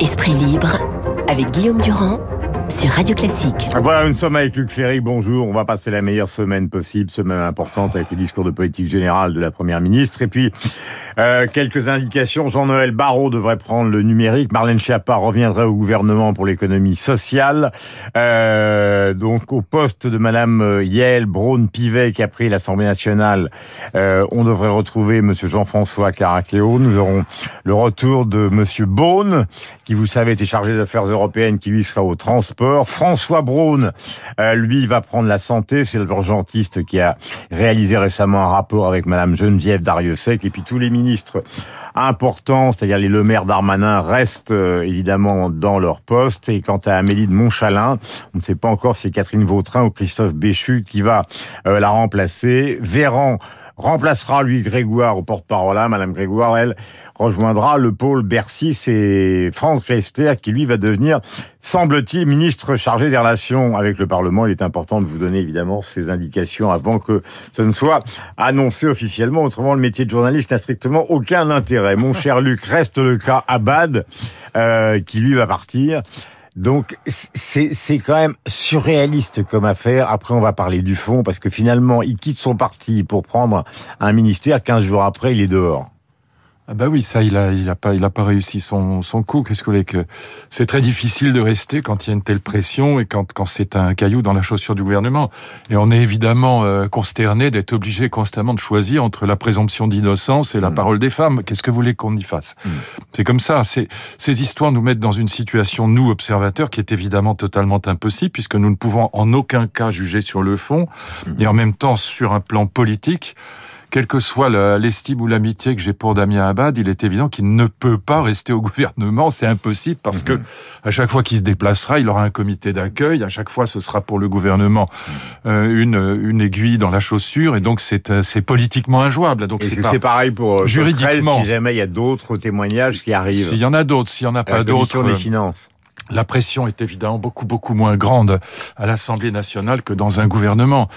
Esprit libre avec Guillaume Durand sur Radio Classique. Voilà, nous sommes avec Luc Ferry. Bonjour. On va passer la meilleure semaine possible, semaine importante avec le discours de politique générale de la première ministre. Et puis, euh, quelques indications. Jean-Noël Barrot devrait prendre le numérique. Marlène Schiappa reviendrait au gouvernement pour l'économie sociale. Euh, donc, au poste de Madame euh, Yael Braun-Pivet qui a pris l'Assemblée nationale, on devrait retrouver Monsieur Jean-François Caraqueo. Nous aurons le retour de Monsieur Beaune, qui, vous savez, était chargé des affaires européennes, qui lui sera au transport. François Braun, lui, va prendre la santé. C'est l'urgentiste qui a réalisé récemment un rapport avec Madame Geneviève Dariussec. Et puis tous les ministres importants, c'est-à-dire les Le Maire Darmanin, restent euh, évidemment dans leur poste. Et quant à Amélie de Montchalin, on ne sait pas encore si c'est Catherine Vautrin ou Christophe Béchu qui va euh, la remplacer. Véran remplacera lui Grégoire au porte-parole. Hein. Madame Grégoire, elle, rejoindra le pôle Bercy. C'est Franck Rester qui, lui, va devenir, semble-t-il, ministre chargé des relations avec le Parlement. Il est important de vous donner, évidemment, ces indications avant que ce ne soit annoncé officiellement. Autrement, le métier de journaliste n'a strictement aucun intérêt. Mon cher Luc, reste le cas Abad, euh, qui, lui, va partir. Donc c'est quand même surréaliste comme affaire. Après, on va parler du fond parce que finalement, il quitte son parti pour prendre un ministère. 15 jours après, il est dehors. Ah bah oui, ça, il a, il a pas, il a pas réussi son, son coup. Qu'est-ce que vous voulez que c'est très difficile de rester quand il y a une telle pression et quand, quand c'est un caillou dans la chaussure du gouvernement. Et on est évidemment euh, consterné d'être obligé constamment de choisir entre la présomption d'innocence et la mm. parole des femmes. Qu'est-ce que vous voulez qu'on y fasse mm. C'est comme ça. C'est, ces histoires nous mettent dans une situation, nous observateurs, qui est évidemment totalement impossible puisque nous ne pouvons en aucun cas juger sur le fond mm. et en même temps sur un plan politique quelle que soit l'estime ou l'amitié que j'ai pour Damien Abad, il est évident qu'il ne peut pas rester au gouvernement. C'est impossible parce que mhm. à chaque fois qu'il se déplacera, il aura un comité d'accueil. À chaque fois, ce sera pour le gouvernement euh, une, une aiguille dans la chaussure. Et donc, c'est euh, politiquement injouable. Donc, c'est pareil pour euh, juridiquement. si jamais il y a d'autres témoignages qui arrivent. S'il y en a d'autres, s'il y en a pas d'autres. des finances la pression est évidemment beaucoup beaucoup moins grande à l'Assemblée nationale que dans un gouvernement.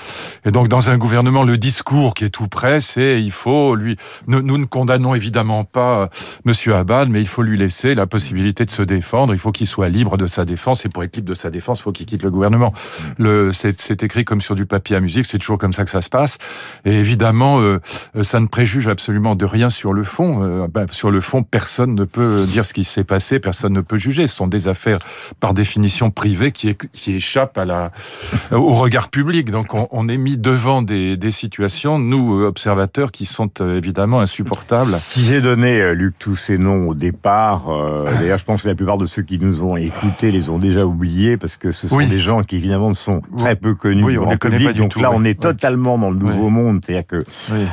Et donc dans un gouvernement, le discours qui est tout prêt, c'est il faut lui. Nous, nous, ne condamnons évidemment pas Monsieur Abad, mais il faut lui laisser la possibilité de se défendre. Il faut qu'il soit libre de sa défense. Et pour être libre de sa défense, il faut qu'il quitte le gouvernement. Le, c'est écrit comme sur du papier à musique. C'est toujours comme ça que ça se passe. Et évidemment, euh, ça ne préjuge absolument de rien sur le fond. Euh, ben, sur le fond, personne ne peut dire ce qui s'est passé. Personne ne peut juger. Ce sont des affaires par définition privée qui, qui échappe à la, au regard public. Donc on, est mis devant des, des, situations, nous observateurs, qui sont euh, évidemment insupportables. Si j'ai donné, euh, Luc, tous ces noms au départ, euh, d'ailleurs je pense que la plupart de ceux qui nous ont écoutés les ont déjà oubliés, parce que ce sont des gens qui évidemment sont très peu connus oui, du grand public. Donc là, on est totalement dans le nouveau monde, c'est-à-dire que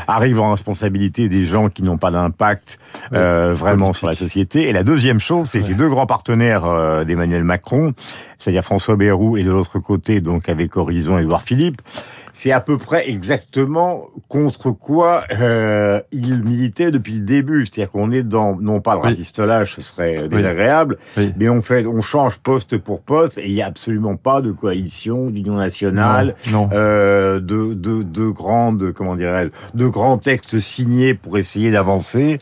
arrivent en responsabilité des gens qui n'ont pas d'impact vraiment sur la société. Et la deuxième chose, c'est que les deux grands partenaires des Emmanuel Macron, c'est-à-dire François Bayrou, et de l'autre côté, donc avec Horizon, Édouard Philippe, c'est à peu près exactement contre quoi euh, il militait depuis le début. C'est-à-dire qu'on est dans, non pas le rafistolage, ce serait désagréable, mais on fait, on change poste pour poste et il n'y a absolument pas de coalition, d'union nationale, Euh, de, de, de grandes, comment dirais-je, de grands textes signés pour essayer d'avancer.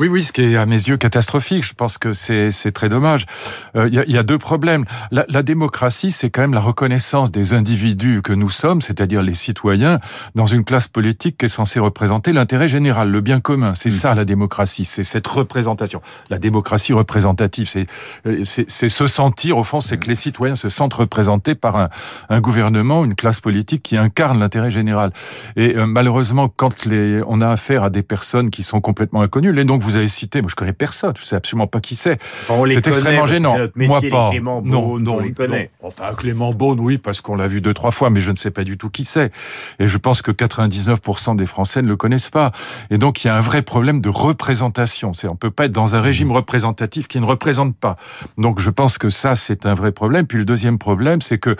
Oui, oui, ce qui est à mes yeux catastrophique. Je pense que c'est très dommage. Il euh, y, y, a deux problèmes. La, la démocratie, c'est quand même la reconnaissance des individus que nous sommes, c'est-à-dire les citoyens, dans une classe politique qui est censée représenter l'intérêt général, le bien commun. C'est mm. ça la démocratie, c'est cette représentation. La démocratie représentative, c'est se sentir, au fond, c'est que les citoyens se sentent représentés par un, un gouvernement, une classe politique qui incarne l'intérêt général. Et euh, malheureusement, quand les, on a affaire à des personnes qui sont complètement inconnues, les donc vous avez cité, moi je connais personne, je sais absolument pas qui c'est. c'est extrêmement gênant. moi pas. Clément non, non, on les connaît. Enfin Clément Beaune, oui, parce qu'on l'a vu deux trois fois, mais je ne sais pas du tout qui c'est. Et je pense que 99% des Français ne le connaissent pas. Et donc il y a un vrai problème de représentation. C'est on peut pas être dans un régime représentatif qui ne représente pas. Donc je pense que ça c'est un vrai problème. Puis le deuxième problème, c'est que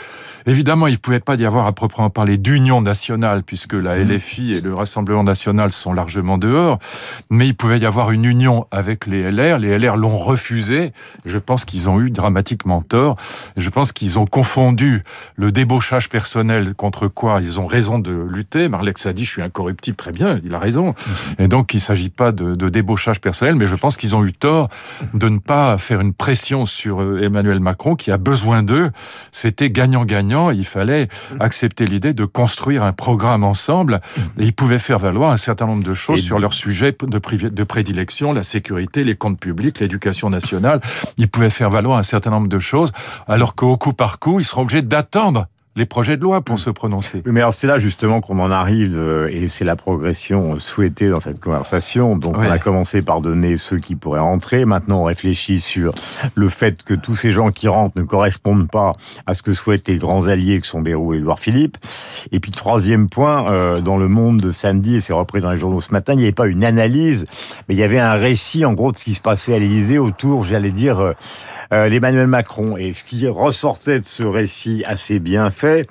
évidemment il pouvait pas y avoir à proprement parler d'union nationale puisque la. LFI et le Rassemblement national sont largement dehors, mais il pouvait y avoir une une union avec les LR. Les LR l'ont refusé. Je pense qu'ils ont eu dramatiquement tort. Je pense qu'ils ont confondu le débauchage personnel contre quoi ils ont raison de lutter. Marlex a dit je suis incorruptible, très bien, il a raison. Et donc il ne s'agit pas de, de, débauchage personnel, mais je pense qu'ils ont eu tort de ne pas faire une pression sur euh, Emmanuel Macron qui a besoin d'eux. C'était gagnant-gagnant. Il fallait accepter l'idée de construire un programme ensemble. Et ils pouvaient faire valoir un certain nombre de choses sur leur sujet de, de prédilection, la sécurité, les comptes publics, l'éducation nationale. Ils pouvaient faire valoir un certain nombre de choses, alors qu'au coup par coup, ils seront obligés d'attendre les projets de loi pour mm. se prononcer. Mais alors c'est là justement qu'on en arrive, euh, et c'est la progression souhaitée dans cette conversation. Donc on a commencé par donner ceux qui pourraient rentrer. Maintenant on réfléchit sur le fait que tous ces gens qui rentrent ne correspondent pas à ce que souhaitent les grands alliés que sont Bérou et Édouard Philippe. Et puis troisième point, euh, dans le monde de samedi, et c'est repris dans les journaux ce matin, il n'y avait pas une analyse, mais il y avait un récit en gros de ce qui se passait à l'Élysée autour, j'allais dire, euh, euh, d'Emmanuel Macron. Et ce qui ressortait de ce récit assez bien fait,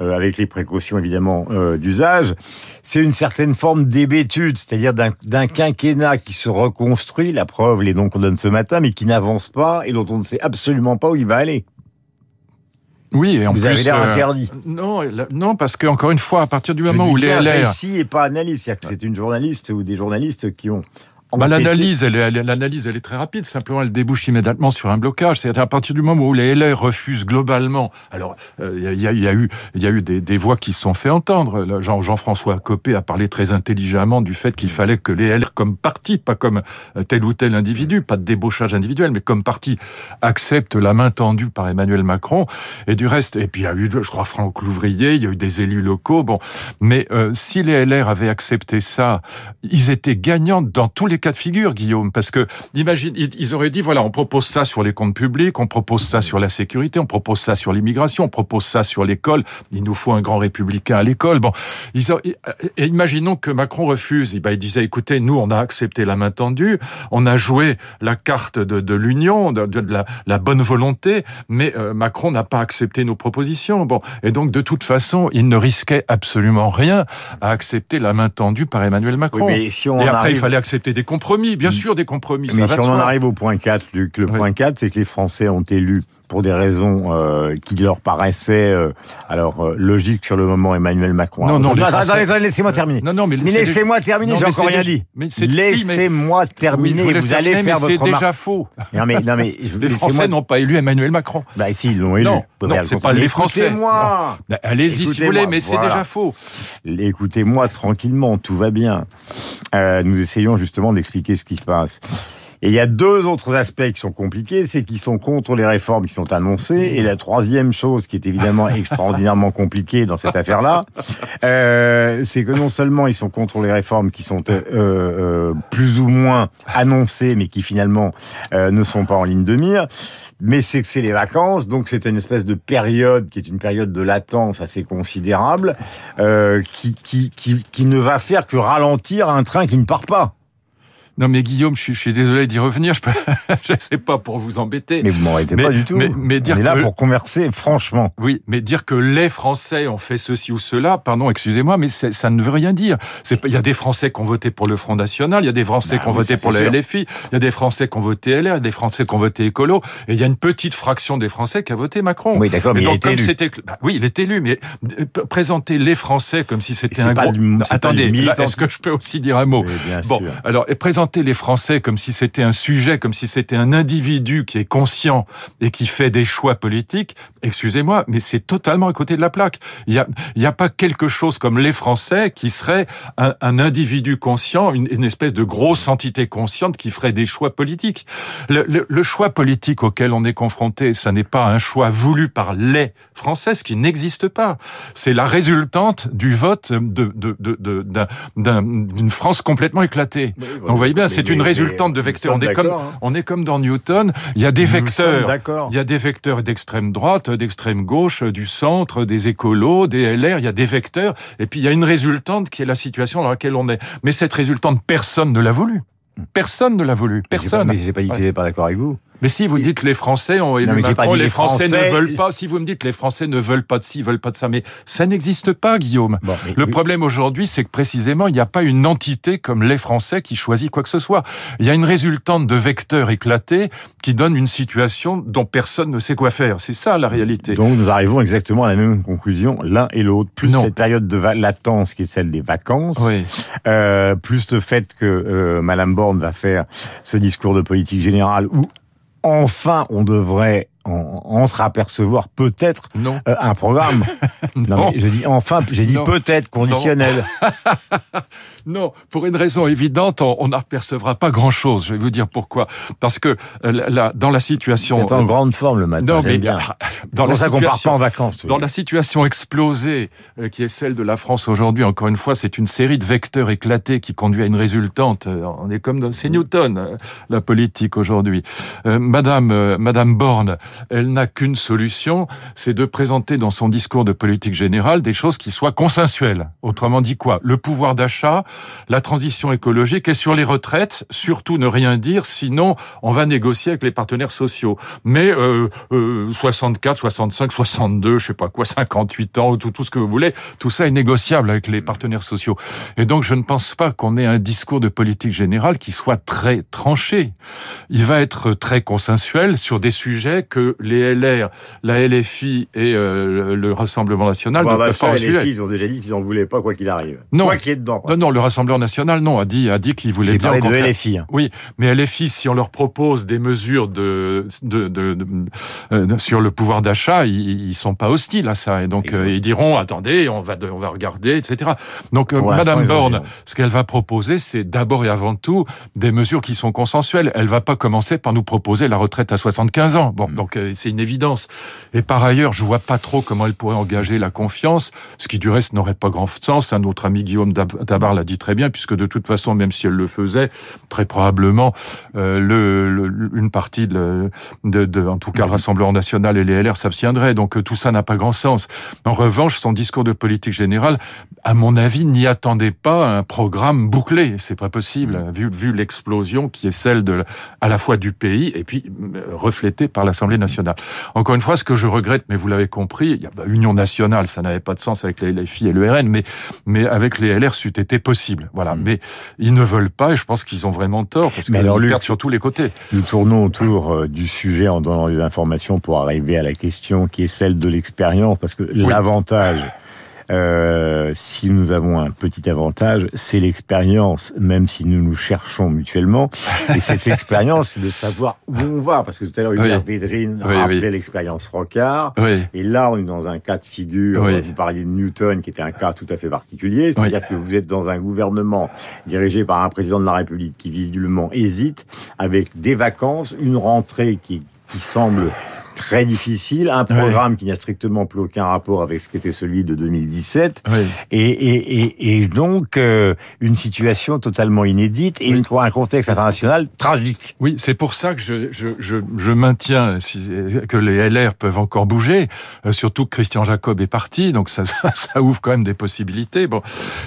euh, avec les précautions évidemment euh, d'usage, c'est une certaine forme d'hébétude, c'est-à-dire d'un quinquennat qui se reconstruit, la preuve, les noms qu'on donne ce matin, mais qui n'avance pas et dont on ne sait absolument pas où il va aller. Oui, et en Vous plus, avez l'air interdit. non, non, parce que encore une fois, à partir du moment Je où les LR, récit et pas analyse, c'est-à-dire que c'est une journaliste ou des journalistes qui ont bah, l'analyse, elle, est, l'analyse, elle est très rapide. Simplement, elle débouche immédiatement sur un blocage. C'est-à-dire à partir du moment où les LR refusent globalement. Alors, il euh, y, a, y, a, eu, il y a eu des, des, voix qui se sont fait entendre. Jean, Jean-François Copé a parlé très intelligemment du fait qu'il fallait que les LR, comme parti, pas comme euh, tel ou tel individu, pas de débauchage individuel, mais comme parti, acceptent la main tendue par Emmanuel Macron. Et du reste, et puis il y a eu, je crois, Franck Louvrier, il y a eu des élus locaux. Bon, mais euh, si les LR avaient accepté ça, ils étaient gagnants dans tous les cas de figure, Guillaume, parce que imagine, ils auraient dit voilà, on propose ça sur les comptes publics, on propose ça sur la sécurité, on propose ça sur l'immigration, on propose ça sur l'école. Il nous faut un grand républicain à l'école. Bon, ils et imaginons que Macron refuse. Ben, il disait écoutez, nous, on a accepté la main tendue, on a joué la carte de, de l'union, de, de la, la, bonne volonté, mais euh, Macron n'a pas accepté nos propositions. Bon, et donc de toute façon, il ne risquait absolument rien à accepter la main tendue par Emmanuel Macron. mais si on et après, arrive... il fallait accepter des compromis, bien sûr, des compromis. Mais ça si on en arrive au point 4, Luc, le point 4, c'est que les Français ont élu pour des raisons euh, qui leur paraissaient euh, alors euh, logiques sur le moment Emmanuel Macron. Non, non, laissez-moi terminer. Non, non, mais, laissez-moi terminer, j'ai encore rien dit. Laissez-moi Oui, terminer, vous laisse vous allez faire votre c'est déjà faux. Non mais, non mais, je- Les Français n'ont pas élu Emmanuel Macron. Bah si, ils l'ont élu. Non, non, c'est pas les Français. Écoutez-moi Bah, Allez-y si vous voulez, mais c'est déjà faux. Écoutez-moi tranquillement, tout va bien. Euh, nous essayons justement d'expliquer ce qui se passe. Et il y a deux autres aspects qui sont compliqués, c'est qu'ils sont contre les réformes qui sont annoncées. Et la troisième chose qui est évidemment extraordinairement compliquée dans cette affaire-là, euh, c'est que non seulement ils sont contre les réformes qui sont euh, euh, plus ou moins annoncées, mais qui finalement euh, ne sont pas en ligne de mire, mais c'est que c'est les vacances, donc c'est une espèce de période qui est une période de latence assez considérable, euh, qui, qui, qui, qui ne va faire que ralentir un train qui ne part pas. Non mais Guillaume, je suis, je suis désolé d'y revenir. Je, je sais pas pour vous embêter. Mais vous Mais- pas du tout. mais- mais dire On est là que- pour converser, franchement. Oui, mais dire que les Français ont fait ceci ou cela, pardon, excusez-moi, mais ça ne veut rien dire. Il y a des Français qui ont voté pour le Front National, il y a des Français Bah qui ont oui, voté pour sûr. LFI, il y a des Français qui ont voté LR, il y a des Français qui ont voté écolo, et il y a une petite fraction des Français qui a voté Macron. Oui, d'accord, mais Et il donc, été comme élu. c'était, bah oui, il est élu, mais euh, présenter les Français comme si c'était un pas gros. du- attendez, est-ce que je peux aussi dire un mot? Oui, bien Bon, sûr. alors, et présenter les Français comme si c'était un sujet, comme si c'était un individu qui est conscient et qui fait des choix politiques, excusez-moi, mais c'est totalement à côté de la plaque. Il y a, y a pas quelque chose comme les Français qui serait un, un individu conscient, une, une espèce de grosse entité consciente qui ferait des choix politiques. Le, le- le choix politique auquel on est confronté, ça n'est pas un choix voulu par les Français, ce qui n'existe pas. C'est la résultante du vote de, de, de, de- d'une France complètement éclatée. Donc vous voyez bien, Mais- c'est mais- une mais résultante de vecteurs. On sommes est, comme, d'accord, hein. on est comme dans Newton, il y a des Nous vecteurs. Il y a des vecteurs d'extrême droite, d'extrême gauche, du centre, des écolos, des LR, il y a des vecteurs, et puis il y a une résultante qui est la situation dans laquelle on est. Mais cette résultante, personne ne l'a voulu. Personne ne l'a voulu. Personne. Mais j'ai pas dit que Ouais. j'étais pas d'accord avec vous. Mais si vous dites les Français ont élu Macron, les, Français, ne veulent pas. Si vous me dites les Français ne veulent pas de ci, veulent pas de ça, mais ça n'existe pas, Guillaume. le problème aujourd'hui, c'est que précisément, il n'y a pas une entité comme les Français qui choisit quoi que ce soit. Il y a une résultante de vecteurs éclatés qui donne une situation dont personne ne sait quoi faire. C'est ça la réalité. Donc nous arrivons exactement à la même conclusion l'un et l'autre. Plus cette période de latence qui est celle des vacances, euh, plus le fait que euh, Madame Borne va faire ce discours de politique générale où enfin on devrait entre-apercevoir peut-être euh, un programme. non. mais je dis enfin, j'ai dit peut-être conditionnel. Non. pour une raison évidente, on n'apercevra pas grand-chose. Je vais vous dire pourquoi. Parce que euh, dans la situation... C'est en grande forme le matin, non, mais, bien. Dans la ça qu'on part pas en vacances. Dans la situation explosée euh, qui est celle de la France aujourd'hui, encore une fois, c'est une série de vecteurs éclatés qui conduit à une résultante. On est comme dans... C'est Newton, la politique aujourd'hui. Madame, Madame Borne elle n'a qu'une solution, c'est de présenter dans son discours de politique générale des choses qui soient consensuelles. Autrement dit quoi? Le pouvoir d'achat, la transition écologique et sur les retraites, surtout ne rien dire, sinon on va négocier avec les partenaires sociaux. Mais euh, 64, 65, 62, je sais pas quoi, 58 ans, tout ce que vous voulez, tout ça est négociable avec les partenaires sociaux. Et donc je ne pense pas qu'on ait un discours de politique générale qui soit très tranché. Il va être très consensuel sur des sujets que les LR, la LFI et euh, le Rassemblement national bon, ne peuvent pas LFI, ils ont déjà dit qu'ils n'en voulaient pas quoi qu'il arrive. Non, quoi qu'il dedans. Non, non, le Rassemblement national, non, a dit, a dit qu'il voulait bien. Parlé de LFI. Hein. Oui, mais LFI, si on leur propose des mesures de, de, de, euh, sur le pouvoir d'achat, ils, ils sont pas hostiles à ça, et donc euh, ils diront, attendez, on va, on va regarder, etc. Donc Madame Borne, ce qu'elle va proposer, c'est d'abord et avant tout des mesures qui sont consensuelles. Elle va pas commencer par nous proposer la retraite à 75 ans. Bon, mm. Donc c'est une évidence. Et par ailleurs, je vois pas trop comment elle pourrait engager la confiance, ce qui du reste n'aurait pas grand sens. Un autre ami Guillaume Tabar l'a dit très bien, puisque de toute façon, même si elle le faisait, très probablement, euh, le, une partie de, de, en tout cas, le Rassemblement national et les LR s'abstiendraient. Donc euh, tout ça n'a pas grand sens. En revanche, son discours de politique générale, à mon avis, n'y attendait pas un programme bouclé. C'est pas possible, mm. vu, vu l'explosion qui est celle de, à la fois du pays et puis euh, reflétée par l'Assemblée nationale. Encore une fois, ce que je regrette, mais vous l'avez compris, il y a bah, Union nationale, ça n'avait pas de sens avec les LFI et le RN, mais, mais avec les LR, c'eût été possible. Voilà. Mm. Mais ils ne veulent pas, et je pense qu'ils ont vraiment tort, parce qu'ils perdent sur tous les côtés. Nous tournons autour euh, du sujet en donnant des informations pour arriver à la question qui est celle de l'expérience, parce que l'avantage euh, si nous avons un petit avantage, c'est l'expérience, même si nous nous cherchons mutuellement. Et cette expérience, c'est de savoir où on va. Parce que tout à l'heure, Hubert oui. Védrine rappelait l'expérience Rocard. Et là, on est dans un cas de figure. Vous parliez de Newton, qui était un cas tout à fait particulier. C'est-à-dire que vous êtes dans un gouvernement dirigé par un président de la République qui visiblement hésite, avec des vacances, une rentrée qui, qui semble très difficile, un programme qui n'a strictement plus aucun rapport avec ce qu'était celui de 2017, et, et, et, et, donc euh, une situation totalement inédite et une, un contexte international tragique. Oui, c'est pour ça que je, je, je, je maintiens que les LR peuvent encore bouger, euh, surtout que Christian Jacob est parti, donc ça, ça, ça, ouvre quand même des possibilités. Bon,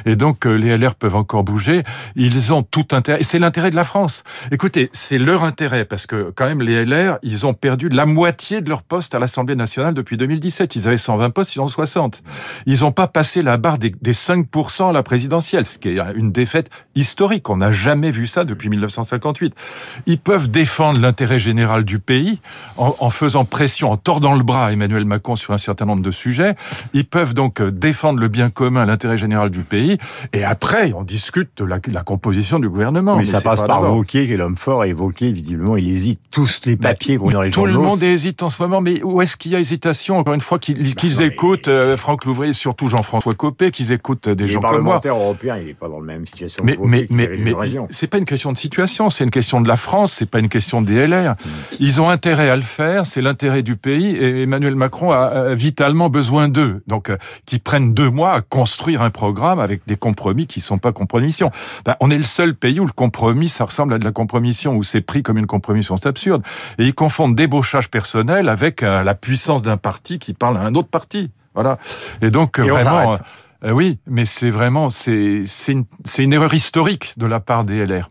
et donc euh, les LR peuvent encore bouger. Ils ont tout intérêt, et c'est l'intérêt de la France. Écoutez, c'est leur intérêt parce que quand même les LR, ils ont perdu la moitié de leur poste à l'Assemblée nationale depuis 2017. Ils avaient 120 postes, ils en ont 60. Ils n'ont pas passé la barre des, 5% à la présidentielle, ce qui est une défaite historique. On n'a jamais vu ça depuis 1958. Ils peuvent défendre l'intérêt général du pays en, faisant pression, en tordant le bras à Emmanuel Macron sur un certain nombre de sujets. Ils peuvent donc euh, défendre le bien commun, l'intérêt général du pays. Et après, on discute de la, composition du gouvernement. Mais, ça passe par Wauquiez, qui est l'homme fort, et Wauquiez, visiblement, il hésite. Tous les papiers qu'on dans les Tout le monde hésite en ce moment, mais où est-ce qu'il y a hésitation Encore une fois, qu'ils bah écoutent euh, Franck Louvrier, surtout Jean-François Copé, qu'ils écoutent des gens comme moi. Le européen, il n'est pas dans la même situation. Mais, mais, mais, mais c'est pas une question de situation, c'est une question de la France, c'est pas une question des LR. Hmm. Ils ont intérêt à le faire, c'est l'intérêt du pays, et Emmanuel Macron a vitalement besoin d'eux. Donc, euh, qu'ils prennent deux mois à construire un programme avec des compromis qui sont pas compromissions. Ben, on est le seul pays où le compromis, ça ressemble à de la compromission, où c'est pris comme une compromission, c'est absurde. Et ils confondent débauchage personnel avec euh, la puissance d'un parti qui parle à un autre parti. Voilà. Et donc vraiment, euh, oui, mais c'est vraiment c'est c'est une, une erreur historique de la part des LR.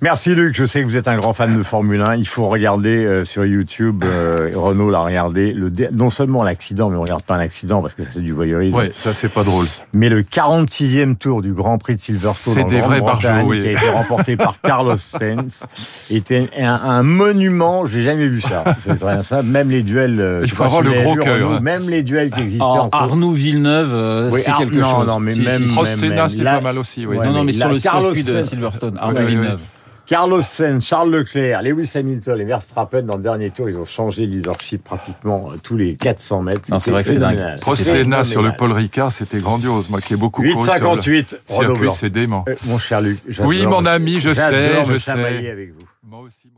Merci Luc, je sais que vous êtes un grand fan de Formule 1. Il faut regarder euh, sur YouTube, euh, Renault l'a regardé, le dé- non seulement l'accident, mais on regarde pas un accident parce que ça c'est du voyeurisme, Ouais, ça c'est pas drôle. mais le 46e tour du Grand Prix de Silverstone C'est des vrais barjots, oui. qui a été remporté par Carlos Sainz, était un, un monument, j'ai jamais vu ça. C'est rien ça, même les duels... euh, Il je sais faut avoir si le gros cœur, hein. Même les duels qui existaient Ah, entre... Arnoux Villeneuve, euh, Oui, c'est Ar- quelque non, chose. non, mais Si, même- si, même- c'était là- pas mal aussi, oui. Ouais, non, non, mais mais sur le Carlos circuit de Silverstone, Arnaud. Villeneuve. Carlos Sainz, Charles Leclerc, Lewis Hamilton et Verstappen dans le dernier tour, ils ont changé le leadership pratiquement euh, tous les 400 mètres. Non, c'est vrai que c'est dingue. C'était Senna sur le. Paul Ricard, c'était grandiose. Moi qui ai beaucoup couru sur le 8,58, Renaud circuit, c'est dément. Euh, Mon cher Luc, Oui, mon ami, je sais, je sais. avec vous. Moi aussi, mon ami.